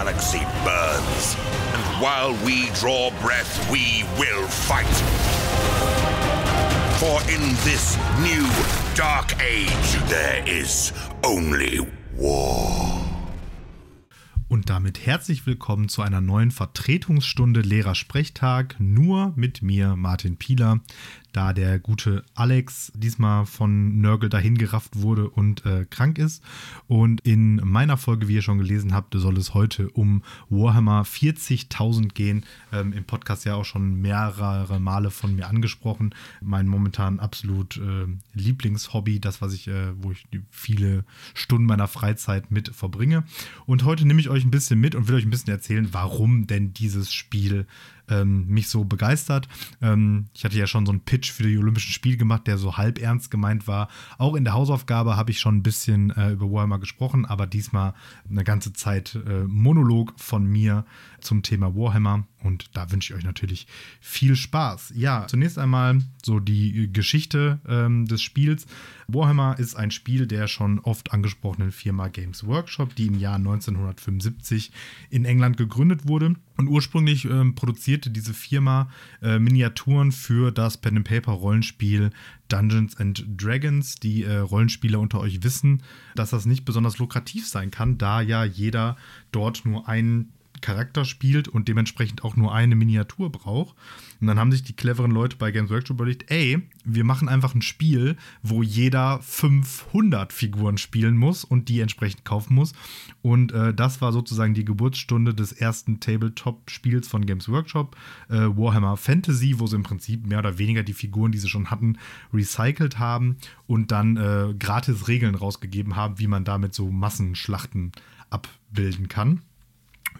galaxy burns. And while we draw breath, we will fight. For in this new dark age, there is only war. Und damit herzlich willkommen zu einer neuen Vertretungsstunde Lehrersprechtag, nur mit mir, Martin Pieler da der gute Alex diesmal von Nörgel dahin gerafft wurde und äh, krank ist. Und in meiner Folge, wie ihr schon gelesen habt, soll es heute um Warhammer 40.000 gehen. Ähm, Im Podcast ja auch schon mehrere Male von mir angesprochen. Mein momentan absolut äh, Lieblingshobby, das, was ich, äh, wo ich viele Stunden meiner Freizeit mit verbringe. Und heute nehme ich euch ein bisschen mit und will euch ein bisschen erzählen, warum denn dieses Spiel ähm, mich so begeistert. Ähm, ich hatte ja schon so einen Pitch für die Olympischen Spiele gemacht, der so halb ernst gemeint war. Auch in der Hausaufgabe habe ich schon ein bisschen äh, über Warhammer gesprochen, aber diesmal eine ganze Zeit äh, Monolog von mir zum Thema Warhammer. Und da wünsche ich euch natürlich viel Spaß. Ja, zunächst einmal so die Geschichte ähm, des Spiels. Warhammer ist ein Spiel der schon oft angesprochenen Firma Games Workshop, die im Jahr 1975 in England gegründet wurde. Und ursprünglich ähm, produzierte diese Firma äh, Miniaturen für das Pen and Paper Rollenspiel Dungeons and Dragons. Die äh, Rollenspieler unter euch wissen, dass das nicht besonders lukrativ sein kann, da ja jeder dort nur einen Charakter spielt und dementsprechend auch nur eine Miniatur braucht. Und dann haben sich die cleveren Leute bei Games Workshop überlegt, ey, wir machen einfach ein Spiel, wo jeder 500 Figuren spielen muss und die entsprechend kaufen muss. Und äh, das war sozusagen die Geburtsstunde des ersten Tabletop-Spiels von Games Workshop, äh, Warhammer Fantasy, wo sie im Prinzip mehr oder weniger die Figuren, die sie schon hatten, recycelt haben und dann äh, gratis Regeln rausgegeben haben, wie man damit so Massenschlachten abbilden kann.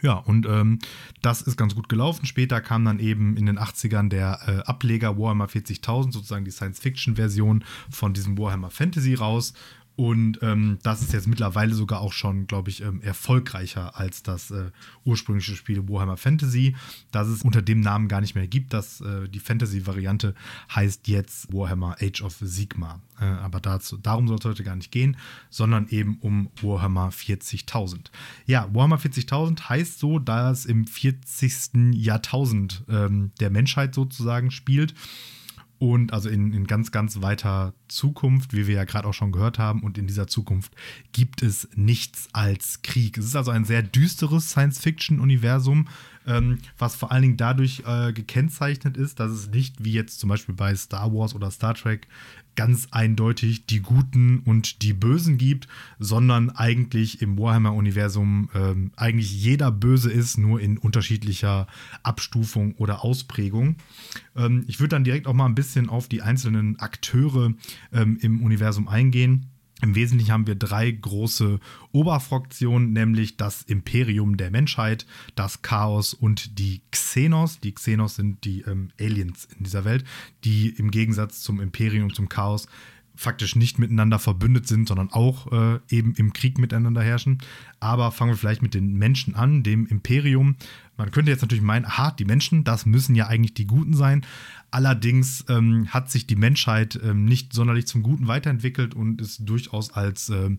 Ja, und ähm, das ist ganz gut gelaufen. Später kam dann eben in den 80ern der äh, Ableger Warhammer 40.000, sozusagen die Science-Fiction-Version von diesem Warhammer Fantasy raus. Und ähm, das ist jetzt mittlerweile sogar auch schon, glaube ich, ähm, erfolgreicher als das äh, ursprüngliche Spiel Warhammer Fantasy, das es unter dem Namen gar nicht mehr gibt. Das, äh, die Fantasy-Variante heißt jetzt Warhammer Age of Sigma. Äh, aber dazu, darum soll es heute gar nicht gehen, sondern eben um Warhammer 40.000. Ja, Warhammer 40.000 heißt so, da es im 40. Jahrtausend ähm, der Menschheit sozusagen spielt und also in, in ganz, ganz weiter Zukunft, wie wir ja gerade auch schon gehört haben. Und in dieser Zukunft gibt es nichts als Krieg. Es ist also ein sehr düsteres Science-Fiction-Universum, ähm, was vor allen Dingen dadurch äh, gekennzeichnet ist, dass es nicht wie jetzt zum Beispiel bei Star Wars oder Star Trek ganz eindeutig die Guten und die Bösen gibt, sondern eigentlich im Warhammer-Universum ähm, eigentlich jeder böse ist, nur in unterschiedlicher Abstufung oder Ausprägung. Ähm, ich würde dann direkt auch mal ein bisschen auf die einzelnen Akteure ähm, im Universum eingehen. Im Wesentlichen haben wir drei große Oberfraktionen, nämlich das Imperium der Menschheit, das Chaos und die Xenos. Die Xenos sind die ähm, Aliens in dieser Welt, die im Gegensatz zum Imperium und zum Chaos faktisch nicht miteinander verbündet sind, sondern auch äh, eben im Krieg miteinander herrschen. Aber fangen wir vielleicht mit den Menschen an, dem Imperium. Man könnte jetzt natürlich meinen, aha, die Menschen, das müssen ja eigentlich die Guten sein. Allerdings ähm, hat sich die Menschheit ähm, nicht sonderlich zum Guten weiterentwickelt und ist durchaus als ähm,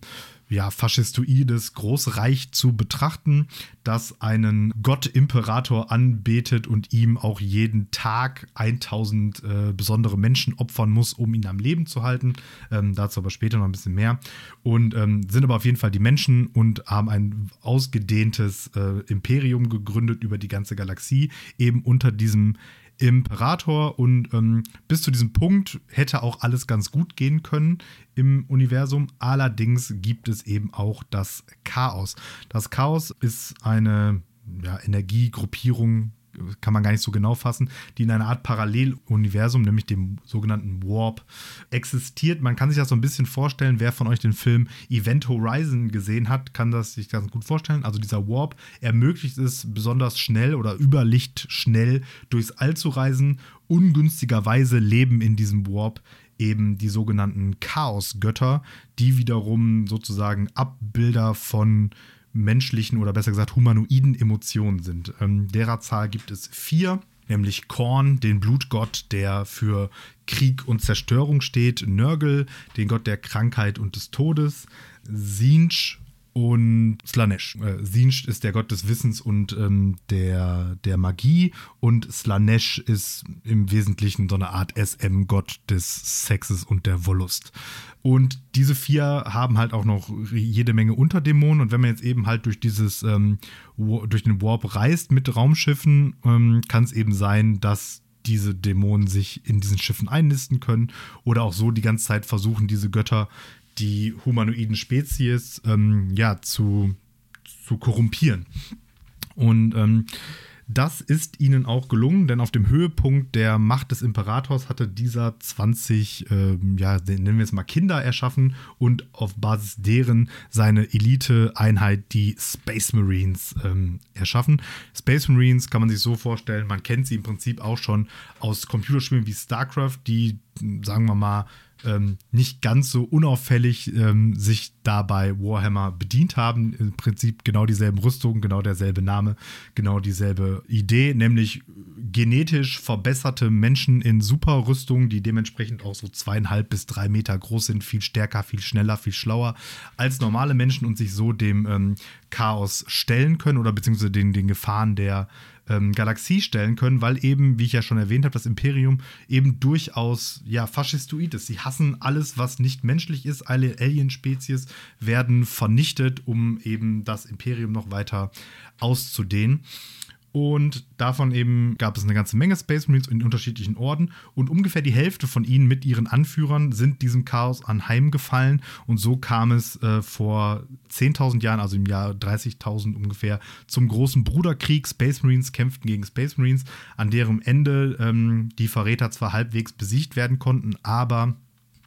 ja, faschistoides Großreich zu betrachten, das einen Gott-Imperator anbetet und ihm auch jeden Tag 1000 äh, besondere Menschen opfern muss, um ihn am Leben zu halten. Ähm, dazu aber später noch ein bisschen mehr. Und ähm, sind aber auf jeden Fall die Menschen und haben ein ausgedehntes äh, Imperium gegründet über die ganze Galaxie, eben unter diesem Imperator und ähm, bis zu diesem Punkt hätte auch alles ganz gut gehen können im Universum. Allerdings gibt es eben auch das Chaos. Das Chaos ist eine ja, Energiegruppierung kann man gar nicht so genau fassen, die in einer Art Paralleluniversum, nämlich dem sogenannten Warp, existiert. Man kann sich das so ein bisschen vorstellen, wer von euch den Film Event Horizon gesehen hat, kann das sich ganz gut vorstellen. Also dieser Warp ermöglicht es besonders schnell oder überlichtschnell durchs All zu reisen. Ungünstigerweise leben in diesem Warp eben die sogenannten Chaosgötter, die wiederum sozusagen Abbilder von menschlichen oder besser gesagt humanoiden Emotionen sind. Ähm, derer Zahl gibt es vier, nämlich Korn, den Blutgott, der für Krieg und Zerstörung steht, Nörgel, den Gott der Krankheit und des Todes, Sinch, und Slanesh. Äh, Sinj ist der Gott des Wissens und ähm, der, der Magie und Slanesh ist im Wesentlichen so eine Art SM-Gott des Sexes und der Wollust. Und diese vier haben halt auch noch jede Menge Unterdämonen und wenn man jetzt eben halt durch dieses, ähm, durch den Warp reist mit Raumschiffen, ähm, kann es eben sein, dass diese Dämonen sich in diesen Schiffen einnisten können oder auch so die ganze Zeit versuchen, diese Götter die humanoiden Spezies ähm, ja, zu, zu korrumpieren. Und ähm, das ist ihnen auch gelungen, denn auf dem Höhepunkt der Macht des Imperators hatte dieser 20, äh, ja, nennen wir es mal Kinder erschaffen und auf Basis deren seine Elite-Einheit, die Space Marines, ähm, erschaffen. Space Marines kann man sich so vorstellen, man kennt sie im Prinzip auch schon aus Computerspielen wie StarCraft, die, sagen wir mal, ähm, nicht ganz so unauffällig ähm, sich dabei Warhammer bedient haben. Im Prinzip genau dieselben Rüstungen, genau derselbe Name, genau dieselbe Idee, nämlich genetisch verbesserte Menschen in Superrüstungen, die dementsprechend auch so zweieinhalb bis drei Meter groß sind, viel stärker, viel schneller, viel schlauer als normale Menschen und sich so dem ähm, Chaos stellen können oder beziehungsweise den, den Gefahren der ähm, Galaxie stellen können, weil eben, wie ich ja schon erwähnt habe, das Imperium eben durchaus ja faschistoid ist. Sie hassen alles, was nicht menschlich ist. Alle Alien-Spezies werden vernichtet, um eben das Imperium noch weiter auszudehnen. Und davon eben gab es eine ganze Menge Space Marines in unterschiedlichen Orden. Und ungefähr die Hälfte von ihnen mit ihren Anführern sind diesem Chaos anheimgefallen. Und so kam es äh, vor 10.000 Jahren, also im Jahr 30.000 ungefähr, zum großen Bruderkrieg. Space Marines kämpften gegen Space Marines, an deren Ende ähm, die Verräter zwar halbwegs besiegt werden konnten, aber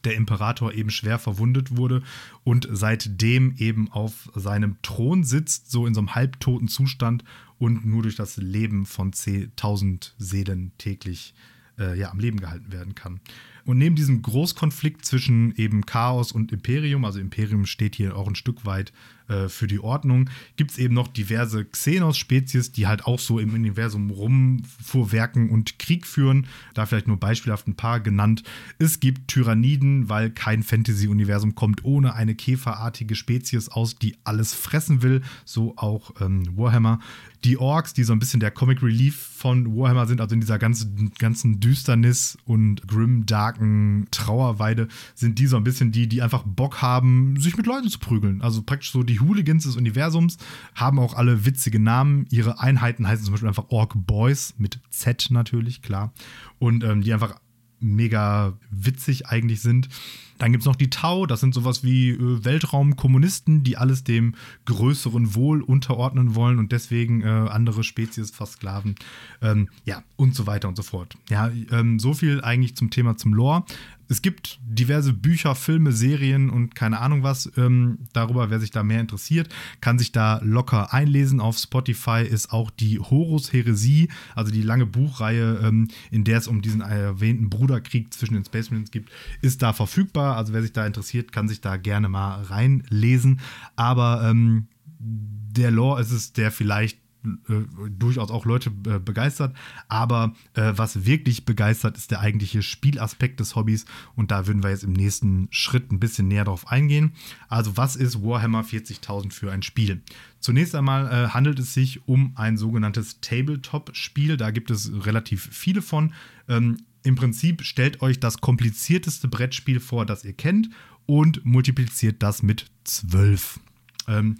der Imperator eben schwer verwundet wurde und seitdem eben auf seinem Thron sitzt, so in so einem halbtoten Zustand und nur durch das Leben von 1000 Seelen täglich äh, ja, am Leben gehalten werden kann. Und neben diesem Großkonflikt zwischen eben Chaos und Imperium, also Imperium steht hier auch ein Stück weit äh, für die Ordnung, gibt es eben noch diverse Xenos-Spezies, die halt auch so im Universum rumfuhrwerken und Krieg führen. Da vielleicht nur beispielhaft ein paar genannt. Es gibt Tyranniden, weil kein Fantasy-Universum kommt ohne eine käferartige Spezies aus, die alles fressen will. So auch ähm, Warhammer die Orks, die so ein bisschen der Comic Relief von Warhammer sind, also in dieser ganzen, ganzen Düsternis und grim darken Trauerweide, sind die so ein bisschen die, die einfach Bock haben, sich mit Leuten zu prügeln. Also praktisch so die Hooligans des Universums, haben auch alle witzige Namen. Ihre Einheiten heißen zum Beispiel einfach Ork Boys mit Z natürlich, klar. Und ähm, die einfach mega witzig eigentlich sind. Dann gibt es noch die Tau, das sind sowas wie äh, Weltraumkommunisten, die alles dem größeren Wohl unterordnen wollen und deswegen äh, andere Spezies versklaven. Ähm, ja, und so weiter und so fort. Ja, ähm, so viel eigentlich zum Thema zum Lore. Es gibt diverse Bücher, Filme, Serien und keine Ahnung was ähm, darüber. Wer sich da mehr interessiert, kann sich da locker einlesen. Auf Spotify ist auch die Horus Heresie, also die lange Buchreihe, ähm, in der es um diesen erwähnten Bruderkrieg zwischen den Space Marines gibt, ist da verfügbar. Also wer sich da interessiert, kann sich da gerne mal reinlesen. Aber ähm, der Lore ist es, der vielleicht äh, durchaus auch Leute äh, begeistert. Aber äh, was wirklich begeistert, ist der eigentliche Spielaspekt des Hobbys. Und da würden wir jetzt im nächsten Schritt ein bisschen näher drauf eingehen. Also, was ist Warhammer 40.000 für ein Spiel? Zunächst einmal äh, handelt es sich um ein sogenanntes Tabletop-Spiel. Da gibt es relativ viele von. Ähm, Im Prinzip stellt euch das komplizierteste Brettspiel vor, das ihr kennt, und multipliziert das mit 12. Ähm,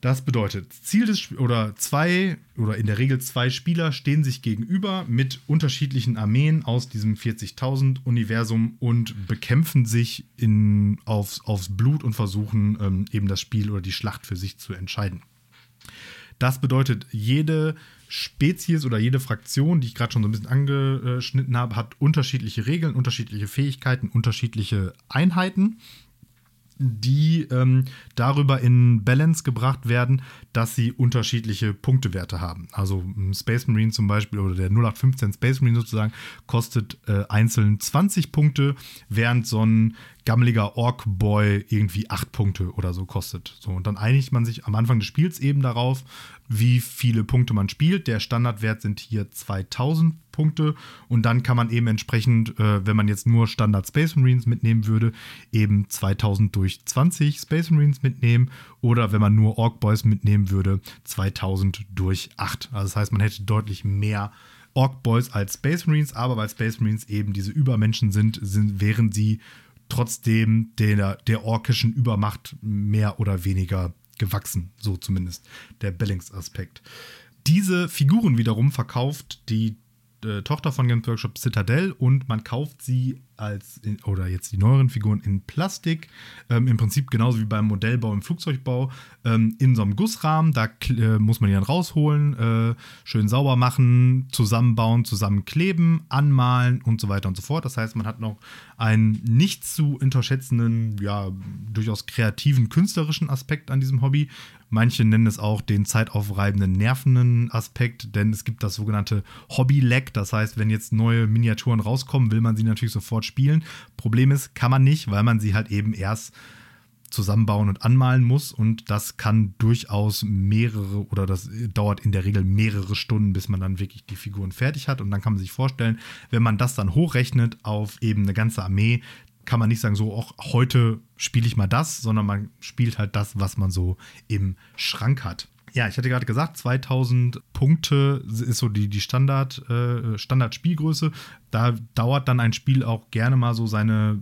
das bedeutet, Ziel des oder zwei oder in der Regel zwei Spieler stehen sich gegenüber mit unterschiedlichen Armeen aus diesem 40.000 Universum und bekämpfen sich in, aufs, aufs Blut und versuchen ähm, eben das Spiel oder die Schlacht für sich zu entscheiden. Das bedeutet, jede Spezies oder jede Fraktion, die ich gerade schon so ein bisschen angeschnitten habe, hat unterschiedliche Regeln, unterschiedliche Fähigkeiten, unterschiedliche Einheiten die ähm, darüber in Balance gebracht werden, dass sie unterschiedliche Punktewerte haben. Also Space Marine zum Beispiel oder der 0815 Space Marine sozusagen kostet äh, einzeln 20 Punkte, während so ein gammeliger Ork-Boy irgendwie acht Punkte oder so kostet. So, und dann einigt man sich am Anfang des Spiels eben darauf, wie viele Punkte man spielt. Der Standardwert sind hier 2000 Punkte und dann kann man eben entsprechend, äh, wenn man jetzt nur Standard Space Marines mitnehmen würde, eben 2000 durch 20 Space Marines mitnehmen oder wenn man nur Ork Boys mitnehmen würde, 2000 durch 8. Also das heißt, man hätte deutlich mehr Ork Boys als Space Marines, aber weil Space Marines eben diese Übermenschen sind, sind wären sie trotzdem der, der orkischen Übermacht mehr oder weniger gewachsen, so zumindest der Bellings-Aspekt. Diese Figuren wiederum verkauft die äh, Tochter von Games Workshop Citadel und man kauft sie als, in, oder jetzt die neueren Figuren in Plastik, ähm, im Prinzip genauso wie beim Modellbau im Flugzeugbau, ähm, in so einem Gussrahmen, da äh, muss man die dann rausholen, äh, schön sauber machen, zusammenbauen, zusammenkleben, anmalen und so weiter und so fort. Das heißt, man hat noch einen nicht zu unterschätzenden, ja, durchaus kreativen, künstlerischen Aspekt an diesem Hobby. Manche nennen es auch den zeitaufreibenden, nervenden Aspekt, denn es gibt das sogenannte Hobby-Lag. Das heißt, wenn jetzt neue Miniaturen rauskommen, will man sie natürlich sofort spielen. Problem ist, kann man nicht, weil man sie halt eben erst zusammenbauen und anmalen muss und das kann durchaus mehrere oder das dauert in der Regel mehrere Stunden, bis man dann wirklich die Figuren fertig hat und dann kann man sich vorstellen, wenn man das dann hochrechnet auf eben eine ganze Armee, kann man nicht sagen, so auch heute spiele ich mal das, sondern man spielt halt das, was man so im Schrank hat. Ja, ich hatte gerade gesagt, 2000 Punkte ist so die, die Standard, äh, Standard-Spielgröße. Da dauert dann ein Spiel auch gerne mal so seine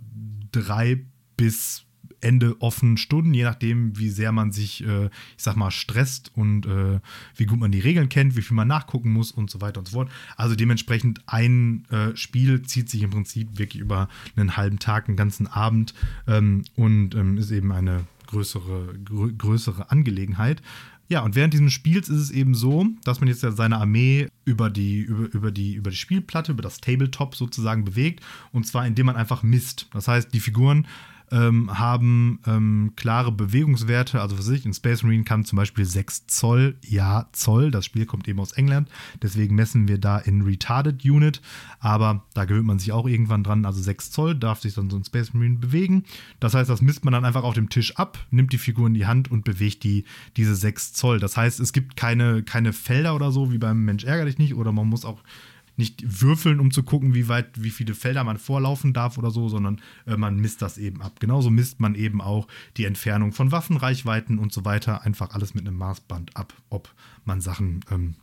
drei bis Ende offen Stunden, je nachdem, wie sehr man sich, äh, ich sag mal, stresst und äh, wie gut man die Regeln kennt, wie viel man nachgucken muss und so weiter und so fort. Also dementsprechend ein äh, Spiel zieht sich im Prinzip wirklich über einen halben Tag, einen ganzen Abend ähm, und ähm, ist eben eine größere, grö größere Angelegenheit. Ja, und während dieses Spiels ist es eben so, dass man jetzt ja seine Armee über die, über, über, die, über die Spielplatte, über das Tabletop sozusagen bewegt. Und zwar indem man einfach misst. Das heißt, die Figuren ähm, haben ähm, klare Bewegungswerte. Also für sich, in Space Marine kann zum Beispiel 6 Zoll, ja, Zoll. Das Spiel kommt eben aus England. Deswegen messen wir da in Retarded Unit. Aber da gewöhnt man sich auch irgendwann dran. Also 6 Zoll darf sich dann so ein Space Marine bewegen. Das heißt, das misst man dann einfach auf dem Tisch ab, nimmt die Figur in die Hand und bewegt die, diese 6 Zoll. Das heißt, es gibt keine, keine Felder oder so, wie beim Mensch ärger dich nicht. Oder man muss auch nicht würfeln, um zu gucken, wie weit, wie viele Felder man vorlaufen darf oder so, sondern äh, man misst das eben ab. Genauso misst man eben auch die Entfernung von Waffenreichweiten und so weiter. Einfach alles mit einem Maßband ab, ob man Sachen ähm,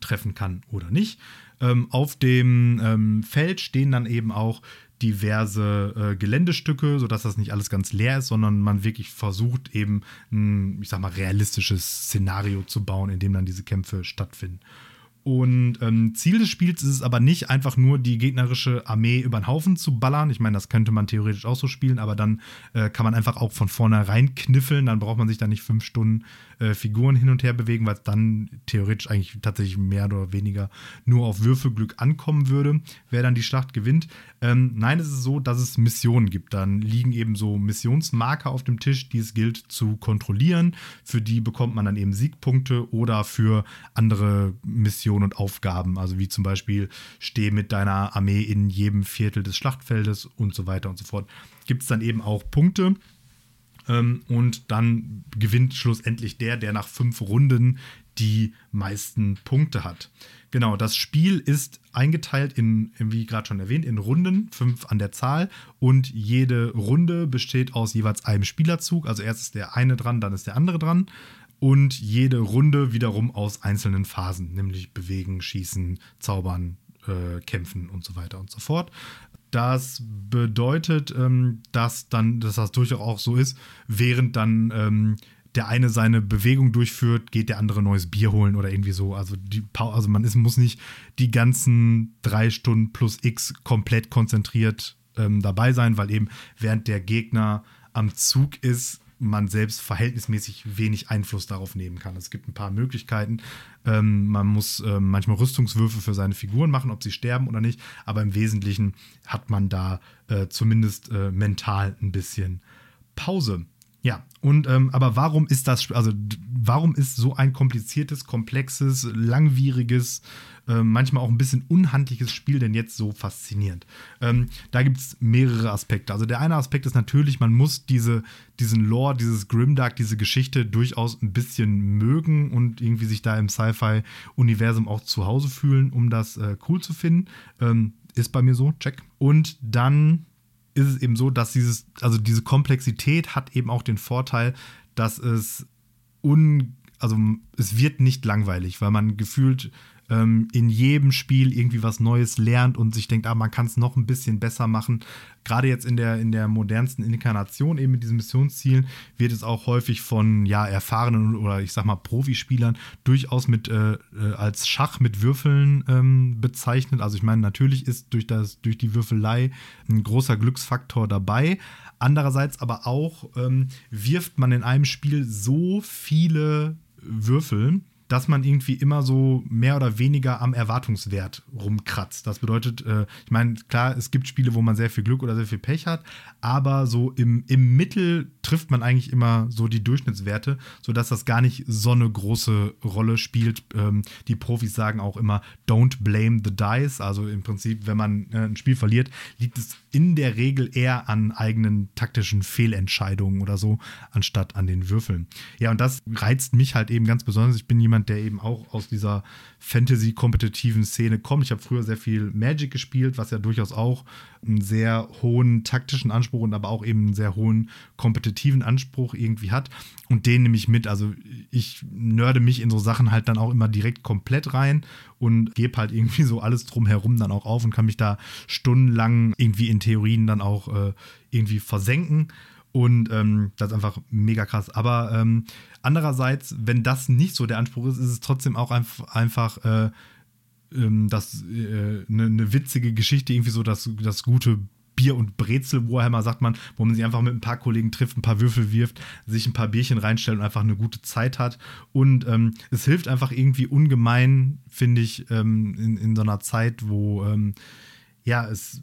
treffen kann oder nicht. Ähm, auf dem ähm, Feld stehen dann eben auch diverse äh, Geländestücke, sodass das nicht alles ganz leer ist, sondern man wirklich versucht, eben ein, ich sag mal, realistisches Szenario zu bauen, in dem dann diese Kämpfe stattfinden. Und ähm, Ziel des Spiels ist es aber nicht, einfach nur die gegnerische Armee über den Haufen zu ballern. Ich meine, das könnte man theoretisch auch so spielen, aber dann äh, kann man einfach auch von vornherein kniffeln. Dann braucht man sich da nicht fünf Stunden äh, Figuren hin und her bewegen, weil es dann theoretisch eigentlich tatsächlich mehr oder weniger nur auf Würfelglück ankommen würde, wer dann die Schlacht gewinnt. Ähm, nein, es ist so, dass es Missionen gibt. Dann liegen eben so Missionsmarker auf dem Tisch, die es gilt zu kontrollieren. Für die bekommt man dann eben Siegpunkte oder für andere Missionen Missionen und Aufgaben, also wie zum Beispiel steh mit deiner Armee in jedem Viertel des Schlachtfeldes und so weiter und so fort. Gibt es dann eben auch Punkte. Ähm, und dann gewinnt schlussendlich der, der nach fünf Runden die meisten Punkte hat. Genau, das Spiel ist eingeteilt in, wie gerade schon erwähnt, in Runden, fünf an der Zahl. Und jede Runde besteht aus jeweils einem Spielerzug. Also erst ist der eine dran, dann ist der andere dran und jede Runde wiederum aus einzelnen Phasen, nämlich bewegen, schießen, zaubern, äh, kämpfen und so weiter und so fort. Das bedeutet, ähm, dass dann, dass das durchaus auch so ist, während dann ähm, der eine seine Bewegung durchführt, geht der andere neues Bier holen oder irgendwie so. Also, die, also man ist, muss nicht die ganzen drei Stunden plus X komplett konzentriert ähm, dabei sein, weil eben während der Gegner am Zug ist, man selbst verhältnismäßig wenig Einfluss darauf nehmen kann. Es gibt ein paar Möglichkeiten. Ähm, man muss äh, manchmal Rüstungswürfe für seine Figuren machen, ob sie sterben oder nicht. Aber im Wesentlichen hat man da äh, zumindest äh, mental ein bisschen Pause. Ja, und ähm, aber warum ist das, also warum ist so ein kompliziertes, komplexes, langwieriges, äh, manchmal auch ein bisschen unhandliches Spiel denn jetzt so faszinierend? Ähm, da gibt es mehrere Aspekte. Also der eine Aspekt ist natürlich, man muss diese, diesen Lore, dieses Grimdark, diese Geschichte durchaus ein bisschen mögen und irgendwie sich da im Sci-Fi-Universum auch zu Hause fühlen, um das äh, cool zu finden. Ähm, ist bei mir so, check. Und dann ist es eben so, dass dieses, also diese Komplexität hat eben auch den Vorteil, dass es un, also es wird nicht langweilig, weil man gefühlt ähm, in jedem Spiel irgendwie was Neues lernt und sich denkt, ah, man kann es noch ein bisschen besser machen. Gerade jetzt in der, in der modernsten Inkarnation, eben mit diesen Missionszielen, wird es auch häufig von ja, erfahrenen oder ich sag mal Profispielern durchaus mit äh, äh, als Schach mit Würfeln ähm, bezeichnet. Also ich meine, natürlich ist durch, das, durch die Würfelei ein großer Glücksfaktor dabei. Andererseits aber auch ähm, wirft man in einem Spiel so viele Würfel, dass man irgendwie immer so mehr oder weniger am Erwartungswert rumkratzt. Das bedeutet, äh, ich meine, klar, es gibt Spiele, wo man sehr viel Glück oder sehr viel Pech hat, aber so im, im Mittel trifft man eigentlich immer so die Durchschnittswerte, sodass das gar nicht so eine große Rolle spielt. Ähm, die Profis sagen auch immer, don't blame the dice. Also im Prinzip, wenn man äh, ein Spiel verliert, liegt es in der Regel eher an eigenen taktischen Fehlentscheidungen oder so, anstatt an den Würfeln. Ja, und das reizt mich halt eben ganz besonders. Ich bin jemand, jemand, der eben auch aus dieser Fantasy-kompetitiven Szene kommt. Ich habe früher sehr viel Magic gespielt, was ja durchaus auch einen sehr hohen taktischen Anspruch und aber auch eben einen sehr hohen kompetitiven Anspruch irgendwie hat. Und den nehme ich mit. Also ich nörde mich in so Sachen halt dann auch immer direkt komplett rein und gebe halt irgendwie so alles drumherum dann auch auf und kann mich da stundenlang irgendwie in Theorien dann auch äh, irgendwie versenken. Und ähm, das ist einfach mega krass. Aber ähm, andererseits, wenn das nicht so der Anspruch ist, ist es trotzdem auch einfach, einfach äh, ähm, äh, eine, eine witzige Geschichte, irgendwie so das, das gute Bier- und Brezel-Warhammer, sagt man, wo man sich einfach mit ein paar Kollegen trifft, ein paar Würfel wirft, sich ein paar Bierchen reinstellt und einfach eine gute Zeit hat. Und ähm, es hilft einfach irgendwie ungemein, finde ich, ähm, in, in so einer Zeit, wo ähm, ja, es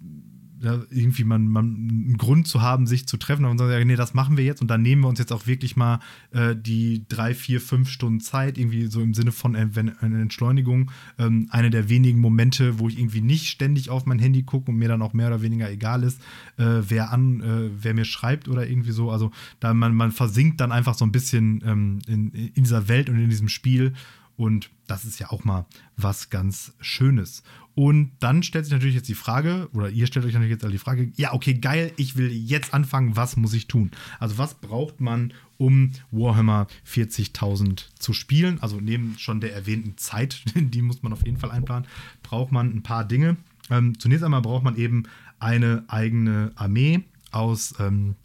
irgendwie man, man einen Grund zu haben, sich zu treffen und sagen, nee, das machen wir jetzt und dann nehmen wir uns jetzt auch wirklich mal äh, die drei, vier, fünf Stunden Zeit, irgendwie so im Sinne von eine Entschleunigung. Ähm, eine der wenigen Momente, wo ich irgendwie nicht ständig auf mein Handy gucke und mir dann auch mehr oder weniger egal ist, äh, wer an, äh, wer mir schreibt oder irgendwie so. Also da man, man versinkt dann einfach so ein bisschen ähm, in, in dieser Welt und in diesem Spiel und das ist ja auch mal was ganz Schönes. Und dann stellt sich natürlich jetzt die Frage, oder ihr stellt euch natürlich jetzt alle die Frage, ja, okay, geil, ich will jetzt anfangen, was muss ich tun? Also was braucht man, um Warhammer 40.000 zu spielen? Also neben schon der erwähnten Zeit, die muss man auf jeden Fall einplanen, braucht man ein paar Dinge. Ähm, zunächst einmal braucht man eben eine eigene Armee aus ähm,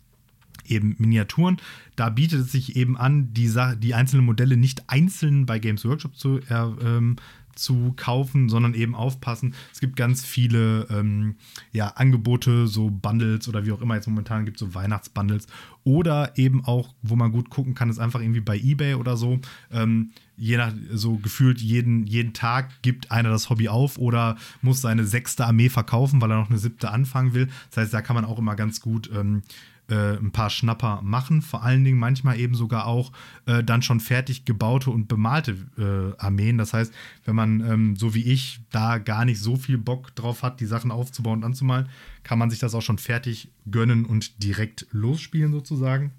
eben Miniaturen. Da bietet es sich eben an, die, die einzelnen Modelle nicht einzeln bei Games Workshop zu, äh, ähm, zu kaufen, sondern eben aufpassen. Es gibt ganz viele ähm, ja, Angebote, so Bundles oder wie auch immer jetzt momentan gibt, so Weihnachtsbundles. Oder eben auch, wo man gut gucken kann, ist einfach irgendwie bei Ebay oder so. Ähm, je nach, so gefühlt jeden, jeden Tag gibt einer das Hobby auf oder muss seine sechste Armee verkaufen, weil er noch eine siebte anfangen will. Das heißt, da kann man auch immer ganz gut ähm, äh, ein paar Schnapper machen. Vor allen Dingen manchmal eben sogar auch äh, dann schon fertig gebaute und bemalte äh, Armeen. Das heißt, wenn man ähm, so wie ich da gar nicht so viel Bock drauf hat, die Sachen aufzubauen und anzumalen, kann man sich das auch schon fertig gönnen und direkt losspielen sozusagen.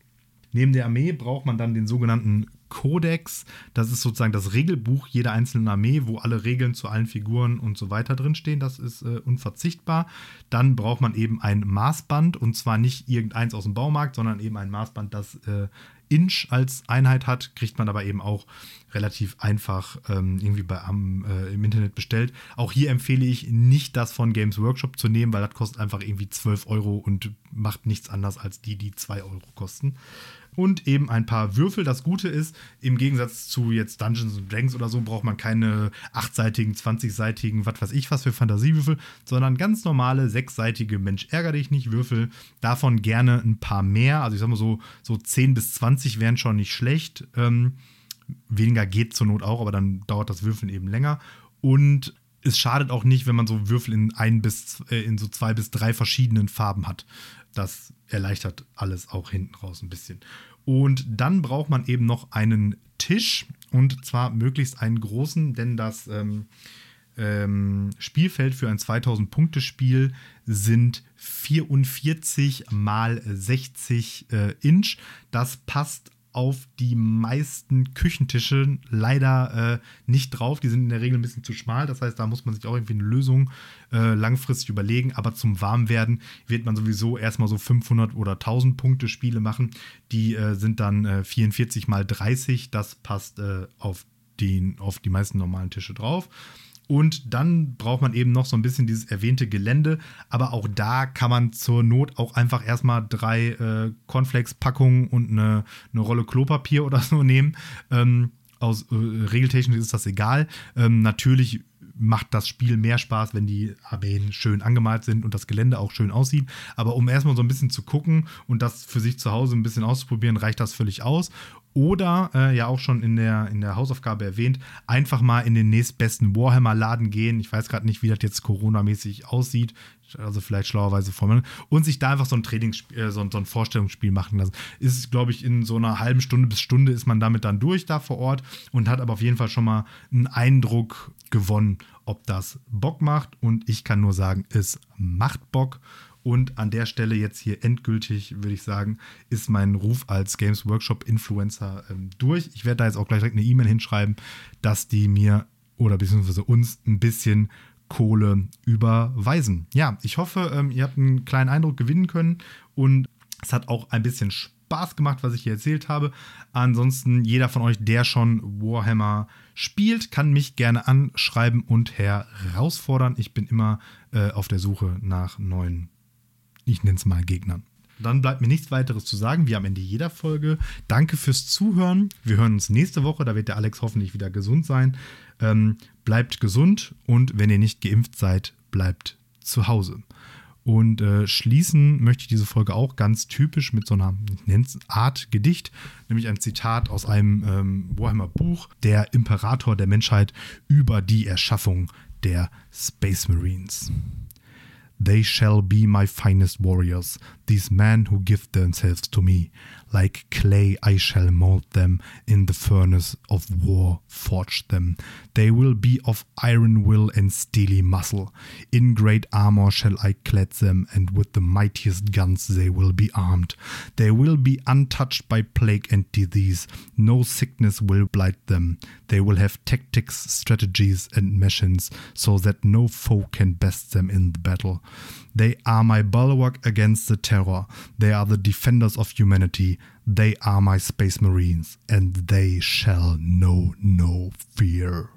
Neben der Armee braucht man dann den sogenannten Kodex. Das ist sozusagen das Regelbuch jeder einzelnen Armee, wo alle Regeln zu allen Figuren und so weiter drinstehen. Das ist äh, unverzichtbar. Dann braucht man eben ein Maßband und zwar nicht irgendeins aus dem Baumarkt, sondern eben ein Maßband, das äh, Inch als Einheit hat, kriegt man aber eben auch relativ einfach ähm, irgendwie bei, am, äh, im Internet bestellt. Auch hier empfehle ich nicht das von Games Workshop zu nehmen, weil das kostet einfach irgendwie 12 Euro und macht nichts anders als die, die 2 Euro kosten und eben ein paar Würfel. Das Gute ist, im Gegensatz zu jetzt Dungeons Dragons oder so, braucht man keine achtseitigen, 20-seitigen, was weiß ich was für Fantasiewürfel, sondern ganz normale sechsseitige Mensch ärger dich nicht Würfel. Davon gerne ein paar mehr. Also ich sag mal so, so 10 bis 20 wären schon nicht schlecht. Ähm, weniger geht zur Not auch, aber dann dauert das Würfeln eben länger. Und es schadet auch nicht, wenn man so Würfel in ein bis äh, in so zwei bis drei verschiedenen Farben hat. Das erleichtert alles auch hinten raus ein bisschen. Und dann braucht man eben noch einen Tisch und zwar möglichst einen großen, denn das ähm, ähm, Spielfeld für ein 2000-Punkte-Spiel sind 44 mal 60 äh, Inch. Das passt auf die meisten Küchentische leider äh, nicht drauf. Die sind in der Regel ein bisschen zu schmal. Das heißt, da muss man sich auch irgendwie eine Lösung äh, langfristig überlegen. Aber zum Warmwerden wird man sowieso erstmal so 500 oder 1000 Punkte Spiele machen. Die äh, sind dann 44 äh, mal 30. Das passt äh, auf, die, auf die meisten normalen Tische drauf. Und dann braucht man eben noch so ein bisschen dieses erwähnte Gelände. Aber auch da kann man zur Not auch einfach erstmal drei äh, Cornflakes-Packungen und eine, eine Rolle Klopapier oder so nehmen. Ähm, aus äh, regeltechnisch ist das egal. Ähm, natürlich macht das Spiel mehr Spaß, wenn die Armeen schön angemalt sind und das Gelände auch schön aussieht. Aber um erstmal so ein bisschen zu gucken und das für sich zu Hause ein bisschen auszuprobieren, reicht das völlig aus. Oder, äh, ja auch schon in der, in der Hausaufgabe erwähnt, einfach mal in den nächstbesten Warhammer-Laden gehen. Ich weiß gerade nicht, wie das jetzt Corona-mäßig aussieht. Also vielleicht schlauerweise formeln. Und sich da einfach so ein Trainingsspiel, äh, so, so, ein Vorstellungsspiel machen lassen. Ist, glaube ich, in so einer halben Stunde bis Stunde ist man damit dann durch da vor Ort und hat aber auf jeden Fall schon mal einen Eindruck gewonnen, ob das Bock macht. Und ich kann nur sagen, es macht Bock. Und an der Stelle jetzt hier endgültig, würde ich sagen, ist mein Ruf als Games Workshop Influencer ähm, durch. Ich werde da jetzt auch gleich direkt eine E-Mail hinschreiben, dass die mir oder beziehungsweise uns ein bisschen Kohle überweisen. Ja, ich hoffe, ähm, ihr habt einen kleinen Eindruck gewinnen können und es hat auch ein bisschen Spaß gemacht, was ich hier erzählt habe. Ansonsten, jeder von euch, der schon Warhammer spielt, kann mich gerne anschreiben und herausfordern. Ich bin immer äh, auf der Suche nach neuen ich nenne es mal Gegnern. Dann bleibt mir nichts weiteres zu sagen, wie am Ende jeder Folge. Danke fürs Zuhören. Wir hören uns nächste Woche, da wird der Alex hoffentlich wieder gesund sein. Ähm, bleibt gesund und wenn ihr nicht geimpft seid, bleibt zu Hause. Und äh, schließen möchte ich diese Folge auch ganz typisch mit so einer, Art Gedicht, nämlich ein Zitat aus einem ähm, Warhammer Buch, der Imperator der Menschheit über die Erschaffung der Space Marines. They shall be my finest warriors, these men who give themselves to me. Like clay I shall mold them, in the furnace of war forge them. They will be of iron will and steely muscle. In great armor shall I clad them, and with the mightiest guns they will be armed. They will be untouched by plague and disease. No sickness will blight them. They will have tactics, strategies, and machines, so that no foe can best them in the battle. They are my bulwark against the terror. They are the defenders of humanity. They are my space marines, and they shall know no fear.